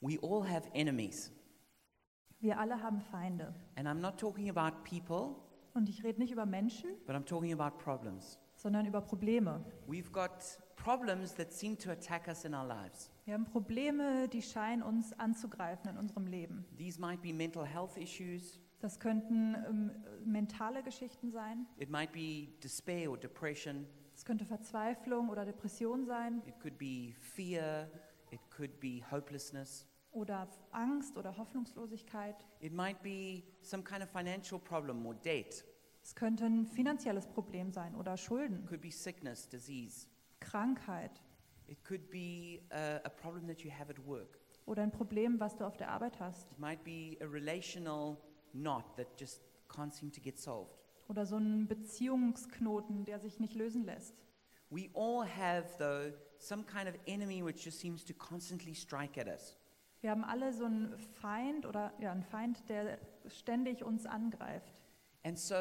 We all have enemies. Wir alle haben Feinde. And I'm not talking about people, Und ich rede nicht über Menschen, but I'm talking about problems. sondern über Probleme. We've got problems that seem to attack us in our lives. Wir haben Probleme, die scheinen uns anzugreifen in unserem Leben. These might be mental health issues, Das könnten ähm, mentale Geschichten sein. it might be despair or depression, Es könnte Verzweiflung oder Depression sein it could be fear, it could be hopelessness, oder Angst oder Hoffnungslosigkeit. it might be some kind of financial problem or debt, Es könnte ein finanzielles Problem sein oder Schulden, it could be sickness, disease, Krankheit it could be a, a problem that you have at work. oder ein Problem, was du auf der Arbeit hast It might be a relational knot that just can't seem to get solved. oder so ein Beziehungsknoten, der sich nicht lösen lässt. We all have, though, some kind of enemy which just seems to constantly strike at us. Wir haben alle so einen Feind oder ja, einen Feind, der ständig uns angreift. And so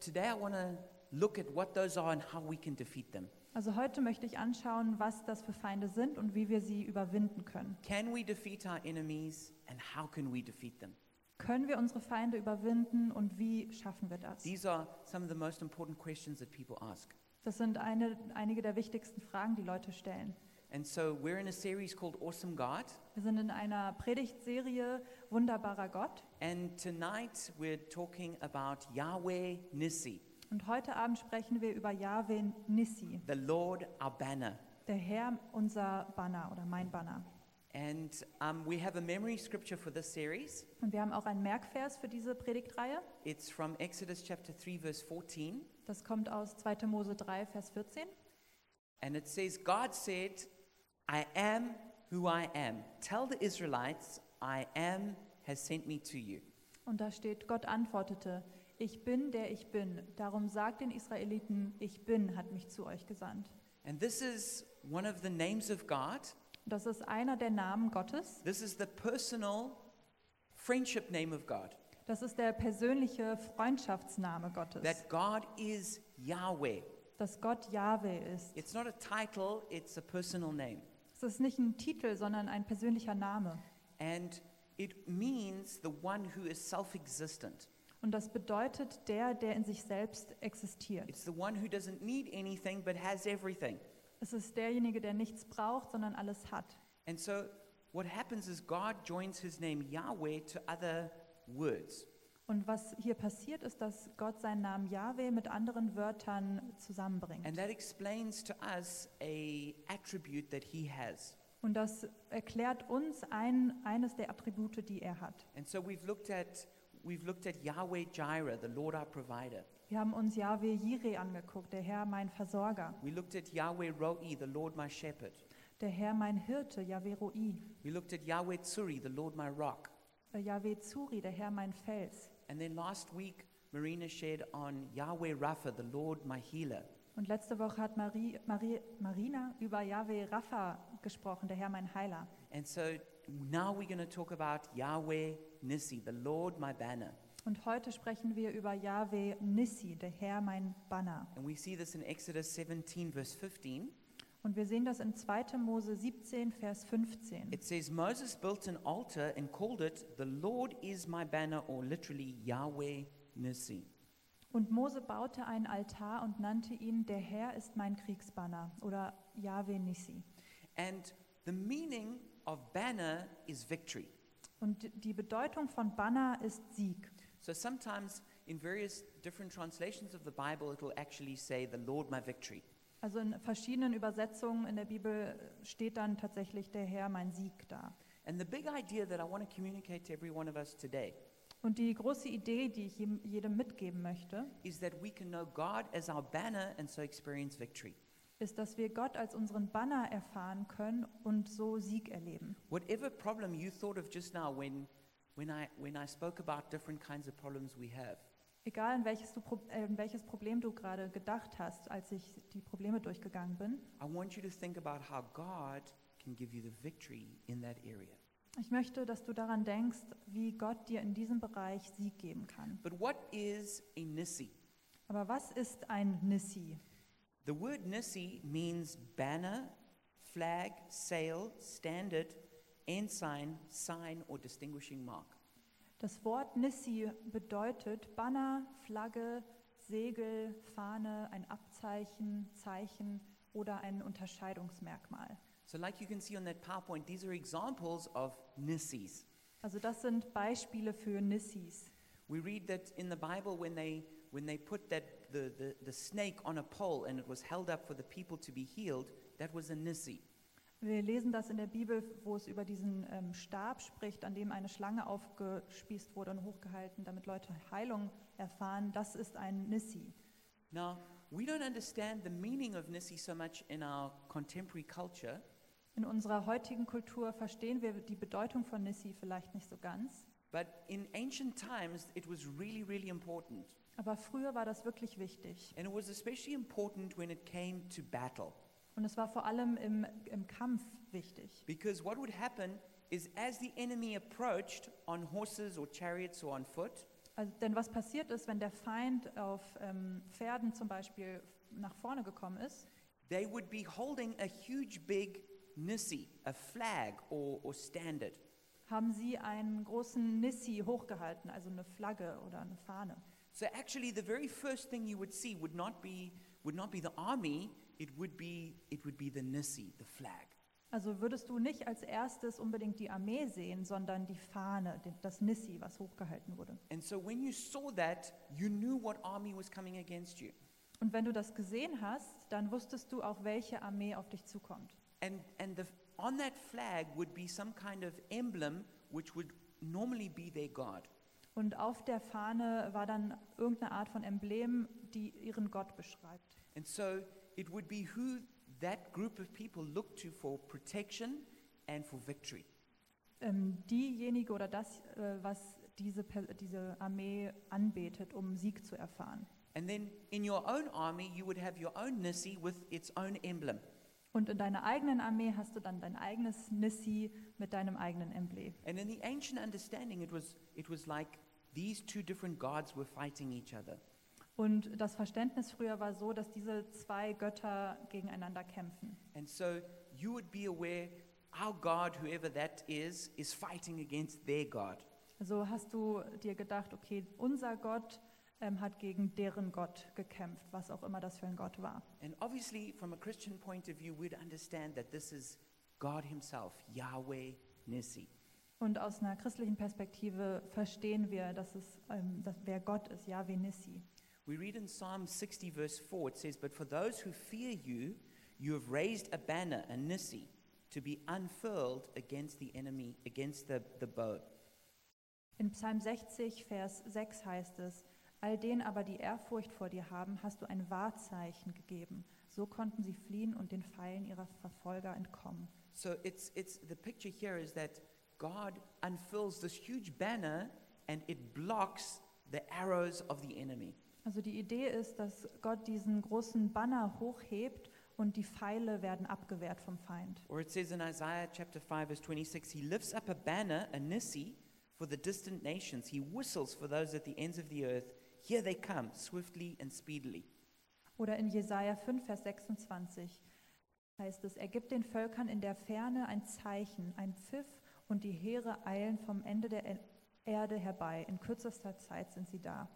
today I want to look at what those are and how we can defeat them. Also heute möchte ich anschauen, was das für Feinde sind und wie wir sie überwinden können. Can we defeat our enemies and how can we defeat them? Können wir unsere Feinde überwinden und wie schaffen wir das? These are some of the most important questions that people ask. Das sind eine, einige der wichtigsten Fragen, die Leute stellen. And so we're in a series called Awesome God. Wir sind in einer Predigtserie Wunderbarer Gott And tonight we're talking about Yahweh Nissi, und heute Abend sprechen wir über Yahweh Nissi, the Lord our banner. der Herr unser Banner oder mein Banner. And um, we have a memory scripture for this series. Und wir haben auch einen Merkvers für diese Predigtreihe. It's from Exodus chapter 3, verse 14. Das kommt aus 2. Mose 3, Vers 14. And it says, God said, I am who I am. Tell the Israelites, I am has sent me to you. Und da steht, Gott antwortete, ich bin, der ich bin. Darum sagt den Israeliten, ich bin, hat mich zu euch gesandt. And this is one of the names of God. Das ist einer der Namen Gottes. This is the personal friendship name of God. Das ist der persönliche Freundschaftsname Gottes. That God is Yahweh. dass Gott Jahwe ist. It's not a title, it's a personal name. Es ist nicht ein Titel, sondern ein persönlicher Name. And it means the one who is self existent. Und das bedeutet der, der in sich selbst existiert. It's the one who doesn't need anything but has everything. Es ist derjenige, der nichts braucht, sondern alles hat. And so what happens is God joins his name Yahweh to other words. Und was hier passiert, ist, dass Gott seinen Namen Jahwe mit anderen Wörtern zusammenbringt. And that explains to us a attribute that he has. Und das erklärt uns ein, eines der Attribute, die er hat. And so we've looked at we've looked at Yahweh Jireh, the Lord our provider. Wir haben uns Jahwe Jireh angeguckt, der Herr mein Versorger, We looked at Yahweh Roi, the Lord my shepherd. der Herr mein Hirte, Jahwe Roi, We looked at Yahweh Tsuri, the Lord my rock. äh, Jahwe Zuri, der Herr mein Fels. And then last week Marina shared on Yahweh Rapha, the Lord my healer. Und letzte Woche hat Marie, Marie, Marina über Jahwe Rapha gesprochen, der Herr mein Heiler. And so now we're going to talk about Yahweh Nissi, the Lord my banner. Und heute sprechen wir über Jahwe Nissi, der Herr mein Banner. And we see this in Exodus 17, verse 15. Und wir sehen das in 2. Mose 17, Vers 15. It says, Moses built an altar and called it, The Lord is my banner, or literally Yahweh Nissi. Und Mose baute einen Altar und nannte ihn, der Herr ist mein Kriegsbanner oder Jahwe Nissi. And the meaning of banner is victory. Und die Bedeutung von Banner ist Sieg. So sometimes in various different translations of the Bible, it will actually say, The Lord my victory. Also in verschiedenen Übersetzungen in der Bibel steht dann tatsächlich der Herr mein Sieg da. And the big idea that I want to communicate to every one of us today Und die große Idee, die ich jedem mitgeben möchte, is that we can know God as our banner and so experience victory. ist, dass wir Gott als unseren Banner erfahren können und so Sieg erleben. Whatever problem you thought of just now when, when, I, when I spoke about different kinds of problems we have, Egal, in welches, du, Pro- äh, welches Problem du gerade gedacht hast, als ich die Probleme durchgegangen bin. I want you to think about how God can give you the victory in that area. Ich möchte, dass du daran denkst, wie Gott dir in diesem Bereich Sieg geben kann. But what is a Nissi? Aber was ist ein Nissi? The word Nissi means banner, flag, sail, standard, ensign, sign, or distinguishing mark. Das Wort Nissi bedeutet Banner, Flagge, Segel, Fahne, ein Abzeichen, Zeichen oder ein Unterscheidungsmerkmal. So, like you can see on that PowerPoint, these are examples of nissis. Also das sind Beispiele für Nissis. We read that in the Bible when they when they put that the, the, the snake on a pole and it was held up for the people to be healed, that was a nissi. Wir lesen das in der Bibel, wo es über diesen ähm, Stab spricht, an dem eine Schlange aufgespießt wurde und hochgehalten, damit Leute Heilung erfahren. Das ist ein Nissi. Now, we don't understand the meaning of nissi so much in our contemporary culture, In unserer heutigen Kultur verstehen wir die Bedeutung von Nissi vielleicht nicht so ganz. but in ancient times it was really, really important. Aber früher war das wirklich wichtig. And it was especially important when it came to battle. Und es war vor allem im, im Kampf wichtig. Because what would happen is as the enemy approached on horses or chariots or on foot, Also, denn was passiert ist, wenn der Feind auf ähm, Pferden zum Beispiel nach vorne gekommen ist, they would be holding a huge big nissi, a flag or, or standard. haben sie einen großen Nissi hochgehalten, also eine Flagge oder eine Fahne. So actually the very first thing you would see would not be would not be the army, it would be it would be the nissi, the flag. Also würdest du nicht als erstes unbedingt die Armee sehen, sondern die Fahne, das Nissi, was hochgehalten wurde. And so when you saw that, you knew what army was coming against you. Und wenn du das gesehen hast, dann wusstest du auch, welche Armee auf dich zukommt. And and the on that flag would be some kind of emblem which would normally be their god. Und auf der Fahne war dann irgendeine Art von Emblem, die ihren Gott beschreibt. And so it would be who that group of people looked to for protection and for victory. Ähm, diejenige oder das, äh, was diese, Per- diese Armee anbetet, um Sieg zu erfahren. And then in your own army, you would have your own Nissi with its own emblem. Und in deiner eigenen Armee hast du dann dein eigenes Nissi mit deinem eigenen Emblem. And in the ancient understanding, it was, it was like these two different gods were fighting each other. Und das Verständnis früher war so, dass diese zwei Götter gegeneinander kämpfen. And so you would be aware our God, whoever that is, is fighting against their God. Also hast du dir gedacht, okay, unser Gott ähm, hat gegen deren Gott gekämpft, was auch immer das für ein Gott war. And obviously, from a Christian point of view, we'd understand that this is God Himself, Yahweh Nissi. Und aus einer christlichen Perspektive verstehen wir, dass es, ähm, dass, wer Gott ist, Yahweh Nissi. We read in Psalm 60, verse 4, it says, But for those who fear you, you have raised a banner, a Nissi, to be unfurled against the enemy, against the, the bow. In Psalm 60, Vers 6 heißt es, All denen aber, die Ehrfurcht vor dir haben, hast du ein Wahrzeichen gegeben. So konnten sie fliehen und den Pfeilen ihrer Verfolger entkommen. So it's, it's, the picture here is that God unfurls this huge banner and it blocks the arrows of the enemy. Also die Idee ist, dass Gott diesen großen Banner hochhebt und die Pfeile werden abgewehrt vom Feind. Or it says in Isaiah chapter 5, verse 26, He lifts up a banner, a Nissi, for the distant nations. He whistles for those at the ends of the earth. Here they come, swiftly and speedily. Oder in Jesaja 5, Vers 26 heißt es, er gibt den Völkern in der Ferne ein Zeichen, ein Pfiff und die Heere eilen vom Ende der E- Erde herbei. In kürzester Zeit sind sie da.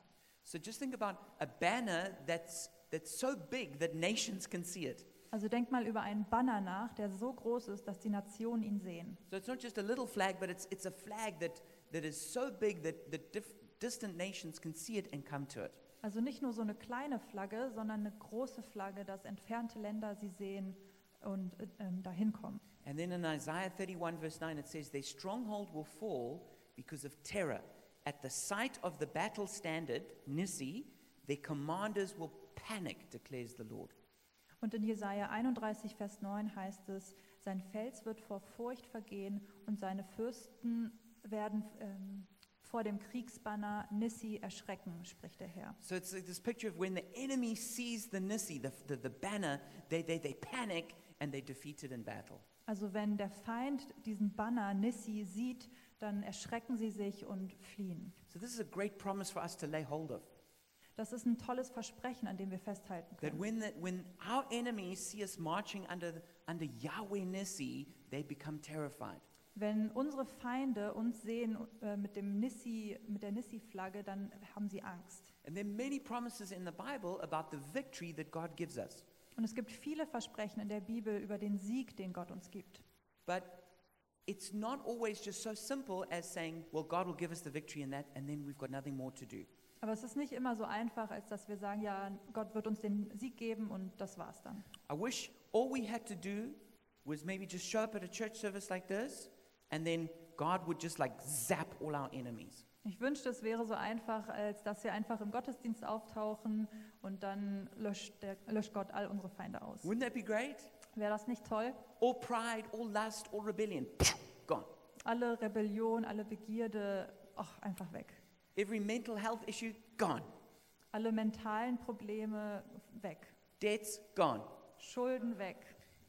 So just think about a banner that's, that's so big that nations can see it. Also denk mal über einen Banner nach, der so groß ist, dass die Nationen ihn sehen. So it's not just a little flag, but it's, it's a flag that, that is so big that, that dif- distant nations can see it and come to it. Also nicht nur so eine kleine Flagge, sondern eine große Flagge, dass entfernte Länder sie sehen und äh, ähm, dahin kommen. And then in Isaiah 31, verse 9, it says, Their stronghold will fall because of terror. At the sight of the battle standard, Nissi, their commanders will panic, declares the Lord. Und in Jesaja 31, Vers 9 heißt es: Sein Fels wird vor Furcht vergehen und seine Fürsten werden ähm, vor dem Kriegsbanner Nissi erschrecken, spricht der Herr. So it's like this picture of when the enemy sees the Nissi, the, the, the banner, they, they, they panic and they defeat it in battle. Also wenn der Feind diesen Banner Nissi sieht, dann erschrecken sie sich und fliehen. So this is a great promise for us to lay hold of. Das ist ein tolles Versprechen, an dem wir festhalten That können. when, the, when our enemies see us marching under, under Yahweh Nissi, they become terrified. Wenn unsere Feinde uns sehen äh, mit, dem Nissi, mit der Nissi-Flagge, dann haben sie Angst. And there are many promises in the Bible about the victory that God gives us. Und es gibt viele Versprechen in der Bibel über den Sieg, den Gott uns gibt. But it's not always just so simple as saying, well, God will give us the victory in that, and then we've got nothing more to do. Aber es ist nicht immer so einfach, als dass wir sagen, ja, Gott wird uns den Sieg geben und das war's dann. I wish all we had to do was maybe just show up at a church service like this, and then God would just like zap all our enemies. Ich wünschte, es wäre so einfach, als dass wir einfach im Gottesdienst auftauchen und dann löscht, der, löscht Gott all unsere Feinde aus. Wouldn't that be great? Wäre das nicht toll? All pride, all lust, all rebellion, gone. Alle Rebellion, alle Begierde, ach, einfach weg. Every mental health issue, gone. Alle mentalen Probleme weg. Debts, gone. Schulden weg.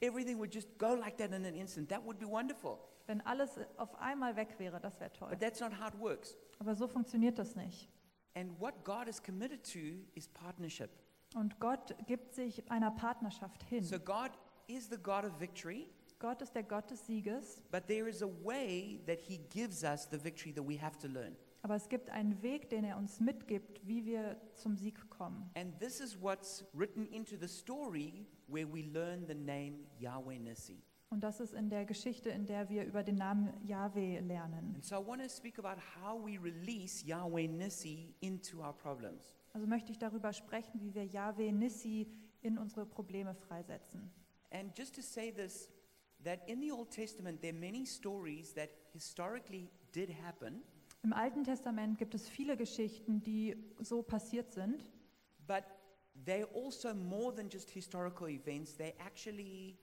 Everything would just go like that in an instant. That would be wonderful. Wenn alles auf einmal weg wäre, das wäre toll. But that's not how it works. Aber so funktioniert das nicht. And what God is committed to is partnership. Und Gott gibt sich einer Partnerschaft hin. So God is the God of victory, Gott ist der Gott des Sieges, but there is a way that He gives us the victory that we have to learn. aber es gibt einen Weg, den er uns mitgibt, wie wir zum Sieg kommen. And this is what's written into the story where we learn the name Yahweh Nissi. Und das ist in der Geschichte, in der wir über den Namen Yahweh lernen. And so I want to speak about how we release Yahweh Nissi into our problems. Also möchte ich darüber sprechen, wie wir Yahweh Nissi in unsere Probleme freisetzen. And just to say this, that in the Old Testament, there are many stories that historically did happen, Im Alten Testament gibt es viele Geschichten, die so passiert sind, but they're also more than just historical events. They're actually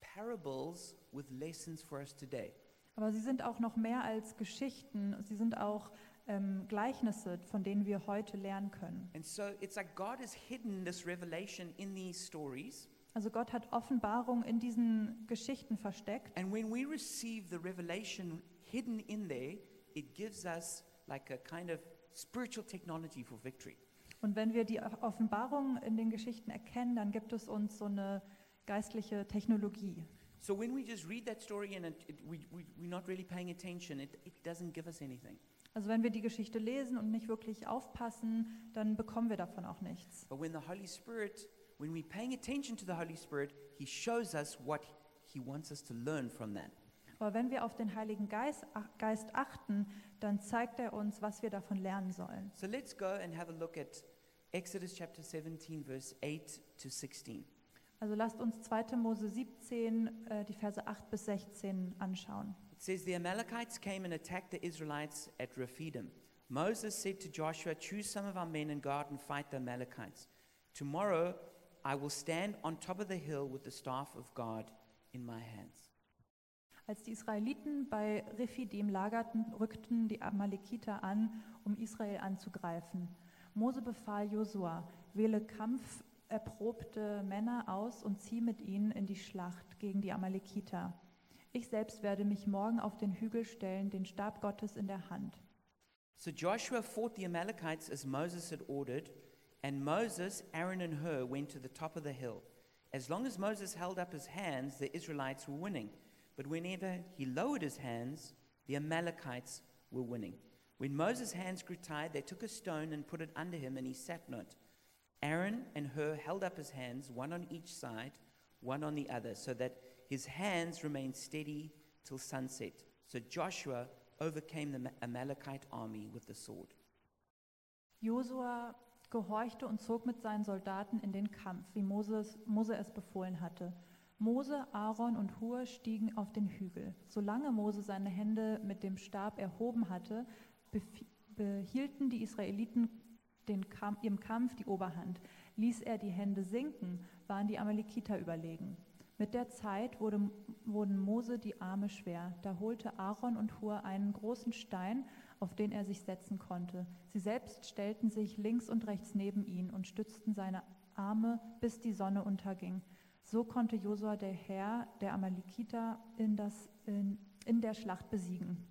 parables with lessons for us today. aber sie sind auch noch mehr als Geschichten. Sie sind auch ähm, Gleichnisse, von denen wir heute lernen können. And so it's like God has hidden this revelation in these stories. Also Gott hat Offenbarung in diesen Geschichten versteckt. And when we receive the revelation hidden in there, it gives us like a kind of spiritual technology for victory. Und wenn wir die Offenbarung in den Geschichten erkennen, dann gibt es uns so eine geistliche Technologie. So when we just read that story and it, it, we, we, we're not really paying attention, it, it doesn't give us anything. Also wenn wir die Geschichte lesen und nicht wirklich aufpassen, dann bekommen wir davon auch nichts. But when the Holy Spirit, when we're paying attention to the Holy Spirit, He shows us what He wants us to learn from that. Aber wenn wir auf den Heiligen Geist, ach- Geist achten, dann zeigt er uns, was wir davon lernen sollen. So let's go and have a look at Exodus chapter 17, verse 8 to 16. Also lasst uns 2. Mose 17, äh, die Verse 8 bis 16 anschauen. It says, The Amalekites came and attacked the Israelites at Rephidim. Moses said to Joshua, Choose some of our men and go out and fight the Amalekites. Tomorrow I will stand on top of the hill with the staff of God in my hands. Als die Israeliten bei Rephidim lagerten, rückten die Amalekiter an, um Israel anzugreifen. Mose befahl Josua, wähle kampferprobte Männer aus und zieh mit ihnen in die Schlacht gegen die Amalekiter. Ich selbst werde mich morgen auf den Hügel stellen, den Stab Gottes in der Hand. So Joshua fought the Amalekites as Moses had ordered, and Moses, Aaron, and Hur went to the top of the hill. As long as Moses held up his hands, the Israelites were winning. But whenever he lowered his hands, the Amalekites were winning. When Moses' hands grew tired, they took a stone and put it under him, and he sat on it. Aaron and Hur held up his hands, one on each side, one on the other, so that his hands remained steady till sunset. So Joshua overcame the Amalekite army with the sword. Josua gehorchte und zog mit seinen Soldaten in den Kampf, wie Moses, Mose es befohlen hatte. Mose, Aaron und Hur stiegen auf den Hügel. Solange Mose seine Hände mit dem Stab erhoben hatte, behielten die Israeliten Kampf, im Kampf die Oberhand. Ließ er die Hände sinken, waren die Amalekiter überlegen. Mit der Zeit wurde, wurden Mose die Arme schwer. Da holte Aaron und Hur einen großen Stein, auf den er sich setzen konnte. Sie selbst stellten sich links und rechts neben ihn und stützten seine Arme, bis die Sonne unterging. So konnte Josua der Herr der Amalekiter in, das, in, in der Schlacht besiegen.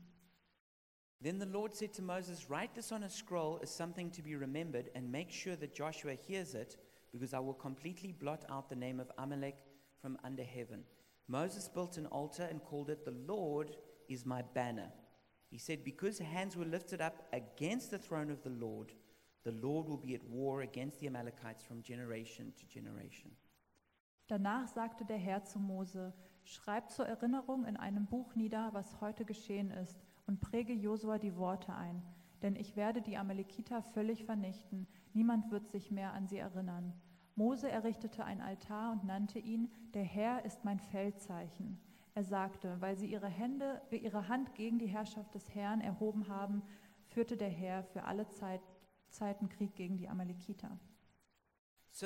Then the Lord said to Moses, Write this on a scroll as something to be remembered, and make sure that Joshua hears it, because I will completely blot out the name of Amalek from under heaven. Moses built an altar and called it, The Lord is my banner. He said, Because hands were lifted up against the throne of the Lord, the Lord will be at war against the Amalekites from generation to generation. Danach sagte der Herr zu Mose, schreib zur Erinnerung in einem Buch nieder, was heute geschehen ist, und präge Josua die Worte ein, denn ich werde die Amalekiter völlig vernichten, niemand wird sich mehr an sie erinnern. Mose errichtete ein Altar und nannte ihn, der Herr ist mein Feldzeichen. Er sagte, weil sie ihre, Hände, ihre Hand gegen die Herrschaft des Herrn erhoben haben, führte der Herr für alle Zeit, Zeiten Krieg gegen die Amalekiter. So,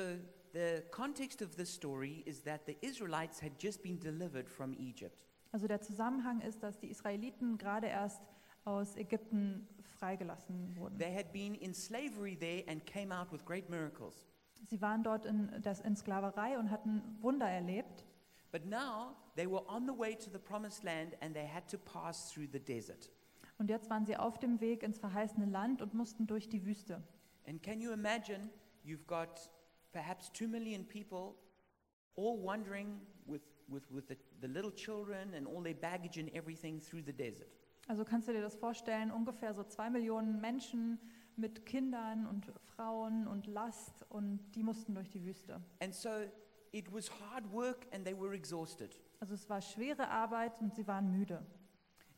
the context of this story is that the Israelites had just been delivered from Egypt. Also der Zusammenhang ist, dass die Israeliten gerade erst aus Ägypten freigelassen wurden. They had been in slavery there and came out with great miracles. Sie waren dort in, das, in Sklaverei und hatten Wunder erlebt. But now they were on the way to the promised land and they had to pass through the desert. Und jetzt waren sie auf dem Weg ins verheißene Land und mussten durch die Wüste. And can you imagine you've got perhaps two million people all wandering with, with, with the, the little children and all their baggage and everything through the desert? Also kannst du dir das vorstellen, ungefähr so zwei Millionen Menschen mit Kindern und Frauen und Last und die mussten durch die Wüste. And so it was hard work and they were exhausted. Also es war schwere Arbeit und sie waren müde.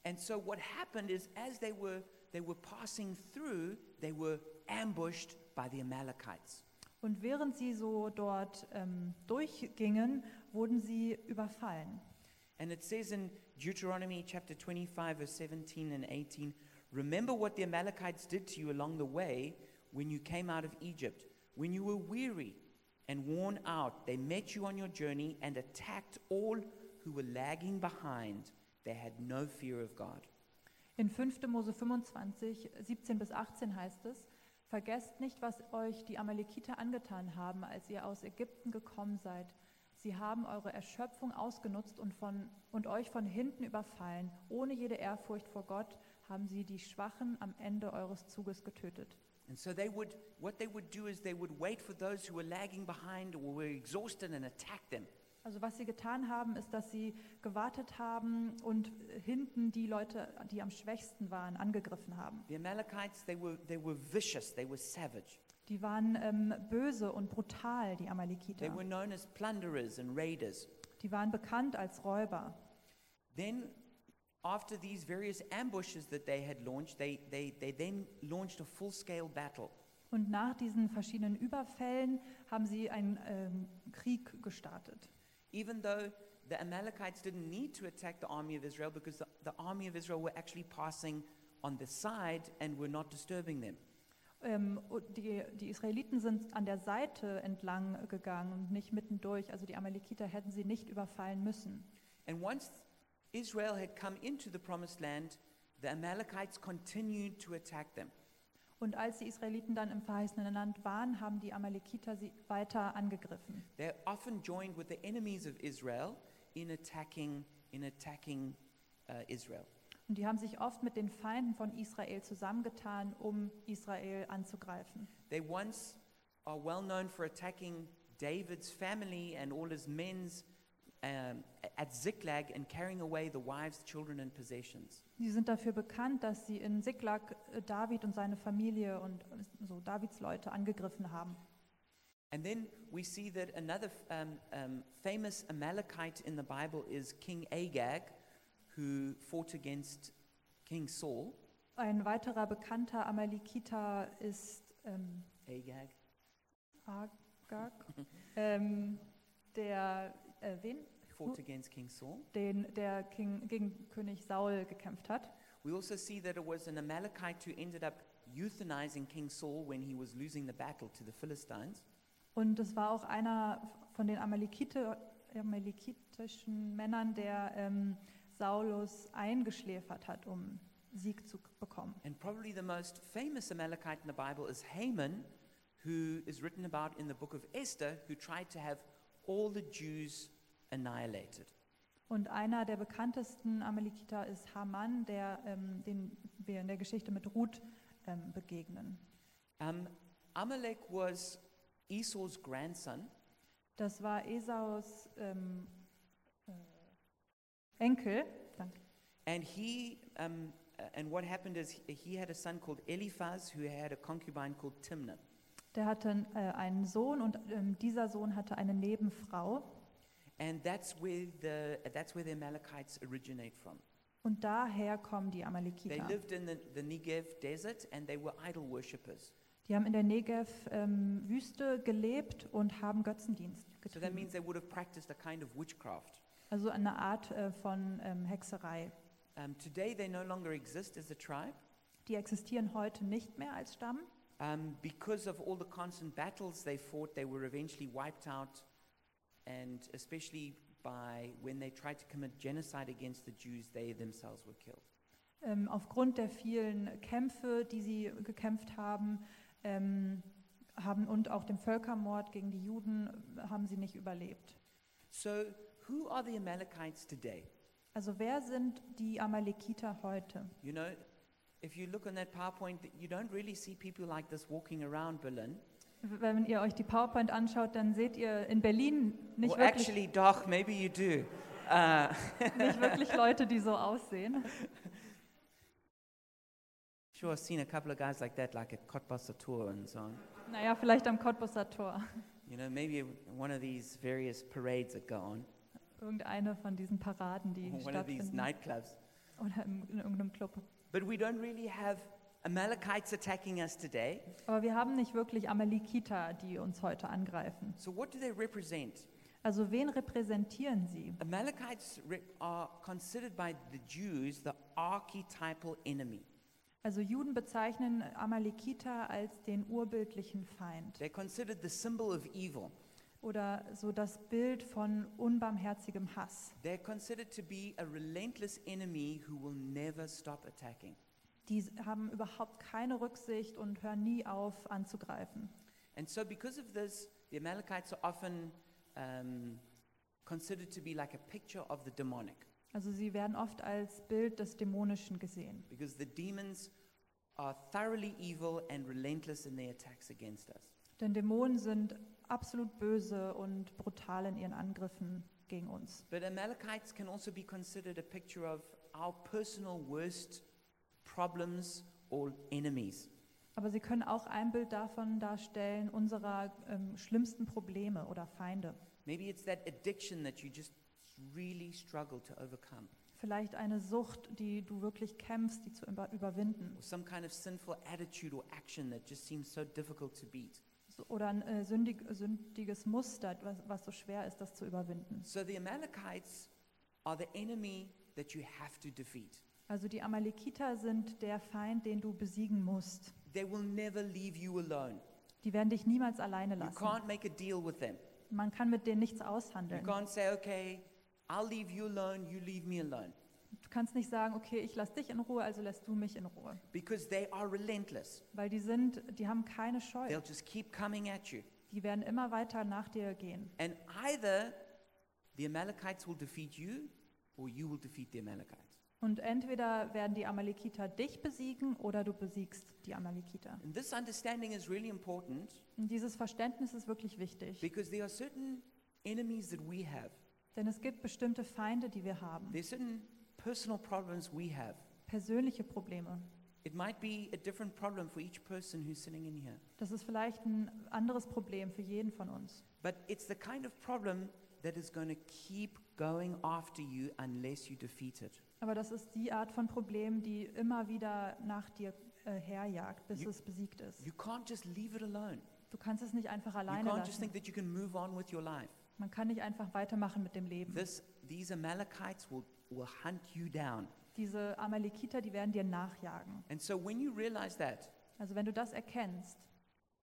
And so what happened is as they were they were passing through, they were ambushed by the Amalekites. Und während sie so dort ähm, durchgingen, wurden sie überfallen. And it says in Deuteronomy chapter 25 verse 17 and 18, remember what the Amalekites did to you along the way when you came out of Egypt, when you were weary and worn out, they met you on your journey and attacked all who were lagging behind. They had no fear of God. In 5. Mose 25, 17 bis 18 heißt es, Vergesst nicht, was euch die Amalekiter angetan haben, als ihr aus Ägypten gekommen seid. Sie haben eure Erschöpfung ausgenutzt und, von, und euch von hinten überfallen. Ohne jede Ehrfurcht vor Gott haben sie die Schwachen am Ende eures Zuges getötet. And so they would, what they would do is they would wait for those who were lagging behind or were exhausted and attack them. Also was sie getan haben, ist, dass sie gewartet haben und hinten die Leute, die am schwächsten waren, angegriffen haben. The Amalekites, they were, they were vicious, they were savage. Die waren ähm, böse und brutal, die They Amalekiter. were known as plunderers and raiders. Die waren bekannt als Räuber. Then, after these various ambushes that they had launched, they, they, they then launched a full scale battle. Und nach diesen verschiedenen Überfällen haben sie einen ähm, Krieg gestartet. Even though the Amalekites didn't need to attack the army of Israel because the, the army of Israel were actually passing on the side and were not disturbing them. Ähm, die, die Israeliten sind an der Seite entlang gegangen und nicht mittendurch. Also die Amalekiter hätten sie nicht überfallen müssen. And once Israel had come into the promised land, the Amalekites continued to attack them. Und als die Israeliten dann im verheißenen Land waren, haben die Amalekiter sie weiter angegriffen. They often joined with the enemies of Israel in attacking, in attacking uh, Israel. Und die haben sich oft mit den Feinden von Israel zusammengetan, um Israel anzugreifen. They once are well known for attacking David's family and all his men's um, at Ziklag and carrying away the wives, children, and possessions. Sie sind dafür bekannt, dass sie in Siklag äh, David und seine Familie und äh, so Davids Leute angegriffen haben. And then we see that another um, um, famous Amalekite in the Bible is King Agag, who fought against King Saul. Ein weiterer bekannter Amalekiter ist ähm, Agag. Agag, ähm, der äh, wen? Fought against King Saul. Den, der King, gegen König Saul gekämpft hat. We also see that it was an Amalekite who ended up euthanizing King Saul when he was losing the battle to the Philistines. Und es war auch einer von den Amalekite, amalekitischen Männern, der ähm, Saulus eingeschläfert hat, um Sieg zu bekommen. And probably the most famous Amalekite in the Bible is Haman, who is written about in the book of Esther, who tried to have all the Jews annihilated. Und einer der bekanntesten Amalekiter ist Haman, der, ähm, den wir in der Geschichte mit Ruth ähm, begegnen. Um, Amalek was Esau's grandson, Das war Esaus ähm, äh, Enkel. Danke. And he, um, uh, and what happened is he- he had a son called Eliphaz who had a concubine called Timnah. Der hatte äh, einen Sohn und ähm, dieser Sohn hatte eine Nebenfrau. And that's where the, that's where the Amalekites originate from. Und daher kommen die They Amalekiter. lived in the, the Negev desert and they were idol worshippers. Die haben in der Negev-Wüste gelebt und haben Götzendienst So that getrieben. they would have practiced a kind of witchcraft. Also eine Art äh, von ähm, Hexerei. Um, today they no longer exist as a tribe Die existieren heute nicht mehr als Stamm. Um, because of all the constant battles they fought. They were eventually wiped out, and especially by when they tried to commit genocide against the Jews, they themselves were killed. Ähm, aufgrund der vielen Kämpfe, die sie gekämpft haben, ähm, haben und auch dem Völkermord gegen die Juden haben sie nicht überlebt. So, who are the Amalekites today? Also wer sind die Amalekiter heute? You know, if you look on that PowerPoint, you don't really see people like this walking around Berlin. Wenn ihr euch die PowerPoint anschaut, dann seht ihr in Berlin nicht, well, wirklich, actually, Doch, maybe you do. Uh, nicht wirklich Leute, die so aussehen. sure, I've seen a couple of guys like that, like at Cottbusser Tour and so on. Naja, vielleicht am Cottbusser Tor. You know, maybe one of these various parades that go on, Irgendeine von diesen Paraden, die or one of these stattfinden. nightclubs. Oder in, in irgendeinem Club. But we don't really have Amalekites attacking us today. Aber wir haben nicht wirklich Amalekiter, die uns heute angreifen. So, what do they represent? Also wen repräsentieren sie? Amalekites re- are considered by the Jews the archetypal enemy. Also Juden bezeichnen Amalekiter als den urbildlichen Feind They're considered the symbol of evil. Oder so das Bild von unbarmherzigem Hass. They're considered to be a relentless enemy who will never stop attacking. Die haben überhaupt keine Rücksicht und hören nie auf anzugreifen. And so, because of this, the Amalekites are often um, considered to be like a picture of the demonic, Also sie werden oft als Bild des Dämonischen gesehen, because the demons are thoroughly evil and relentless in their attacks against us. denn Dämonen sind absolut böse und brutal in ihren Angriffen gegen uns. But Amalekites can also be considered a picture of our personal worst problems or enemies. Aber sie können auch ein Bild davon darstellen, unserer ähm, schlimmsten Probleme oder Feinde. Maybe it's that addiction that you just really struggle to overcome, Vielleicht eine Sucht, die du wirklich kämpfst, die zu über überwinden. or some kind of sinful attitude or action that just seems so difficult to beat. So- Oder ein äh, sündig, sündiges Muster, was, was so schwer ist, das zu überwinden. So the Amalekites are the enemy that you have to defeat. Also die Amalekiter sind der Feind, den du besiegen musst. They will never leave you alone. Die werden dich niemals alleine You lassen. can't make a deal with them. Man kann mit denen nichts You aushandeln. can't say, okay, I'll leave you alone, you leave me alone. Du kannst nicht sagen, okay, ich lasse dich in Ruhe, also lässt du mich in Ruhe. Because they are relentless. Weil die sind, die haben keine Scheu. They'll just keep coming at you. Die werden immer weiter nach dir gehen. And either the Amalekites will defeat you or you will defeat the Amalekites. Und entweder werden die Amalekiter dich besiegen oder du besiegst die Amalekiter. And this understanding is really important Und dieses Verständnis ist wirklich wichtig, because there are certain enemies that we have. denn es gibt bestimmte Feinde, die wir haben, There's certain personal problems we have. persönliche Probleme. It might be a different problem for each person who's sitting in here. Das ist vielleicht ein anderes Problem für jeden von uns. But it's the kind of problem that is going to keep going after you unless you defeat it. Aber das ist die Art von Problem, die immer wieder nach dir äh, herjagt, bis You- es besiegt ist. You can't just leave it alone. Du kannst es nicht einfach You alleine can't just think lassen. that you can move on with your life. Man kann nicht einfach weitermachen mit dem Leben. This, these Amalekites will, will hunt you down. Diese Amalekiter, die werden dir nachjagen. And so when you realize that, Also wenn du das erkennst,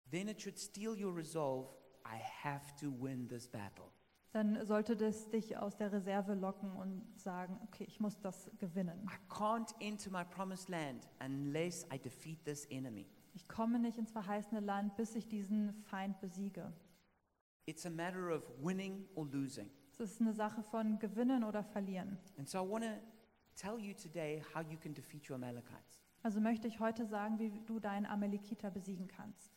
then it should steal your resolve I have to win this battle. dann sollte das dich aus der Reserve locken und sagen, okay, ich muss das gewinnen. I can't enter my promised land unless I defeat this enemy. Ich komme nicht ins verheißene Land, bis ich diesen Feind besiege. It's a matter of winning or losing. Es ist eine Sache von gewinnen oder verlieren. And so I want to tell you today how you can defeat your Amalekites. Also möchte ich heute sagen, wie du deinen Amalekiter besiegen kannst.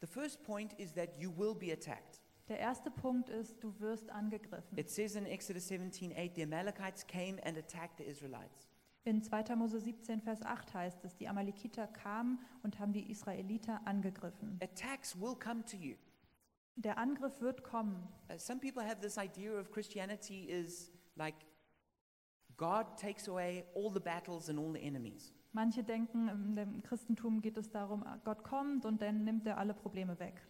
The first point is that you will be attacked. Der erste Punkt ist, du wirst angegriffen. It says in Exodus 17:8, the Amalekites came and attacked the Israelites. In 2. Mose 17, Vers 8 heißt es, die Amalekiter kamen und haben die Israeliter angegriffen. Attacks will come to you. Der Angriff wird kommen. Uh, some people have this idea of Christianity is like God takes away all the battles and all the enemies. Manche denken, im Christentum geht es darum, Gott kommt und dann nimmt er alle Probleme weg.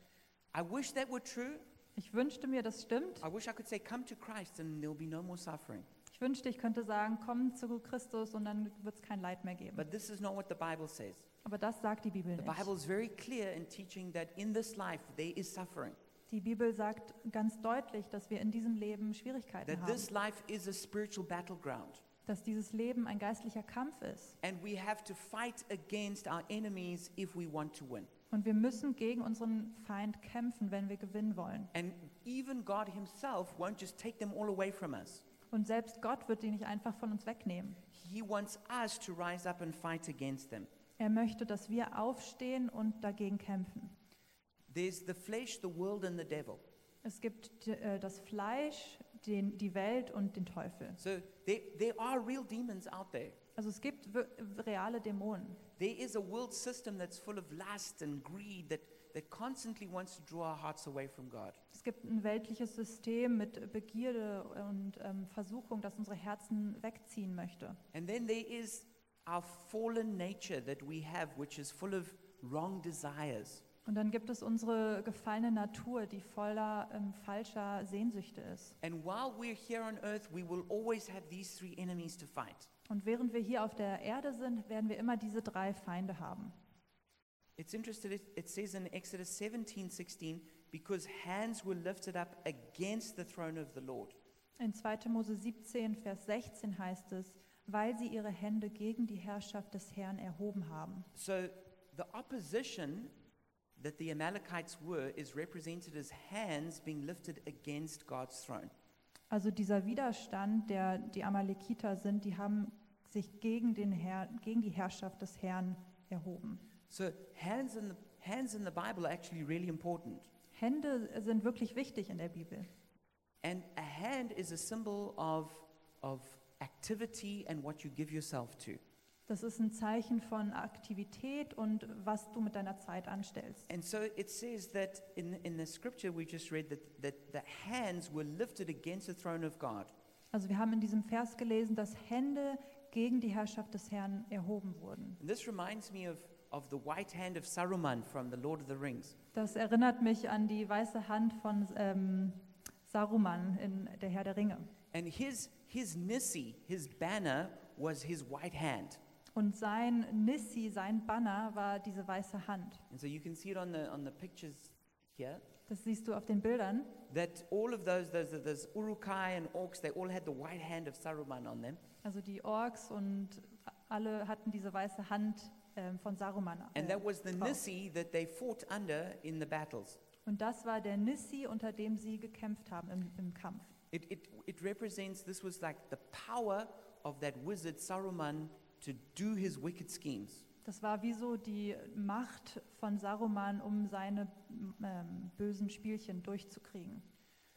I wish that were true. Ich wünschte mir, das stimmt. I wish I could say, Come to Christ and there'll be no more suffering. Ich wünschte, ich könnte sagen, komm zu Christus und dann wird es kein Leid mehr geben. But this is not what the Bible says. Aber das sagt die Bibel The nicht. Bible is very clear in teaching that in this life there is suffering, Die Bibel sagt ganz deutlich, dass wir in diesem Leben Schwierigkeiten that haben, life is a spiritual battleground. dass dieses Leben ein geistlicher Kampf ist. And we have to fight against our enemies if we want to win. Und wir müssen gegen unseren Feind kämpfen, wenn wir gewinnen wollen. And even God Himself won't just take them all away from us. Und selbst Gott wird die nicht einfach von uns wegnehmen. He wants us to rise up and fight against them. Er möchte, dass wir aufstehen und dagegen kämpfen. There's the flesh, the world, and the devil. Es gibt äh, das Fleisch, den, die Welt und den Teufel. So there, there are real demons out there. Also es gibt reale Dämonen. There is a world system that's full of lust and greed that, that constantly wants to draw our hearts away from God. Es gibt ein weltliches System mit Begierde und ähm, Versuchung, das unsere Herzen wegziehen möchte. And then there is our fallen nature that we have, which is full of wrong desires. Und dann gibt es unsere gefallene Natur, die voller ähm, falscher Sehnsüchte ist. And while we're here on earth, we will always have these three enemies to fight. Und während wir hier auf der Erde sind, werden wir immer diese drei Feinde haben. It's interesting, it, it says in Exodus 17 16, because hands were lifted up against the throne of the Lord. In 2. Mose 17, Vers 16 heißt es, weil sie ihre Hände gegen die Herrschaft des Herrn erhoben haben. So the opposition that the Amalekites were is represented as hands being lifted against God's throne. Also dieser Widerstand, der die Amalekiter sind, die haben sich gegen, den Herr, gegen die Herrschaft des Herrn erhoben. So hands in the, hands in the Bible are actually really important. Hände sind wirklich wichtig in der Bibel. And a hand is a symbol of, of activity and what you give yourself to. Das ist ein Zeichen von Aktivität und was du mit deiner Zeit anstellst. And so it says that in, in the scripture we just read that, that the hands were lifted against the throne of God. Also wir haben in diesem Vers gelesen, dass Hände gegen die Herrschaft des Herrn erhoben wurden. And this reminds me of, of the white hand of Saruman from the Lord of the Rings. Das erinnert mich an die weiße Hand von ähm, Saruman in Der Herr der Ringe. And his, his Nissi, his banner, was his white hand. Und sein Nissi, sein Banner war diese weiße Hand. And so you can see it on the, on the pictures here. Das siehst du auf den Bildern. That all of those, those, those Urukai and Orcs, they all had the white hand of Saruman on them. Also die Orks und alle hatten diese weiße Hand ähm, von Saruman. And äh, that was the drauf. Nissi that they fought under in the battles. Und das war der Nissi, unter dem sie gekämpft haben im, im Kampf. It, it, it represents, this was like the power of that wizard Saruman to do his wicked schemes. Das war wie so die Macht von Saruman, um seine ähm, bösen Spielchen durchzukriegen.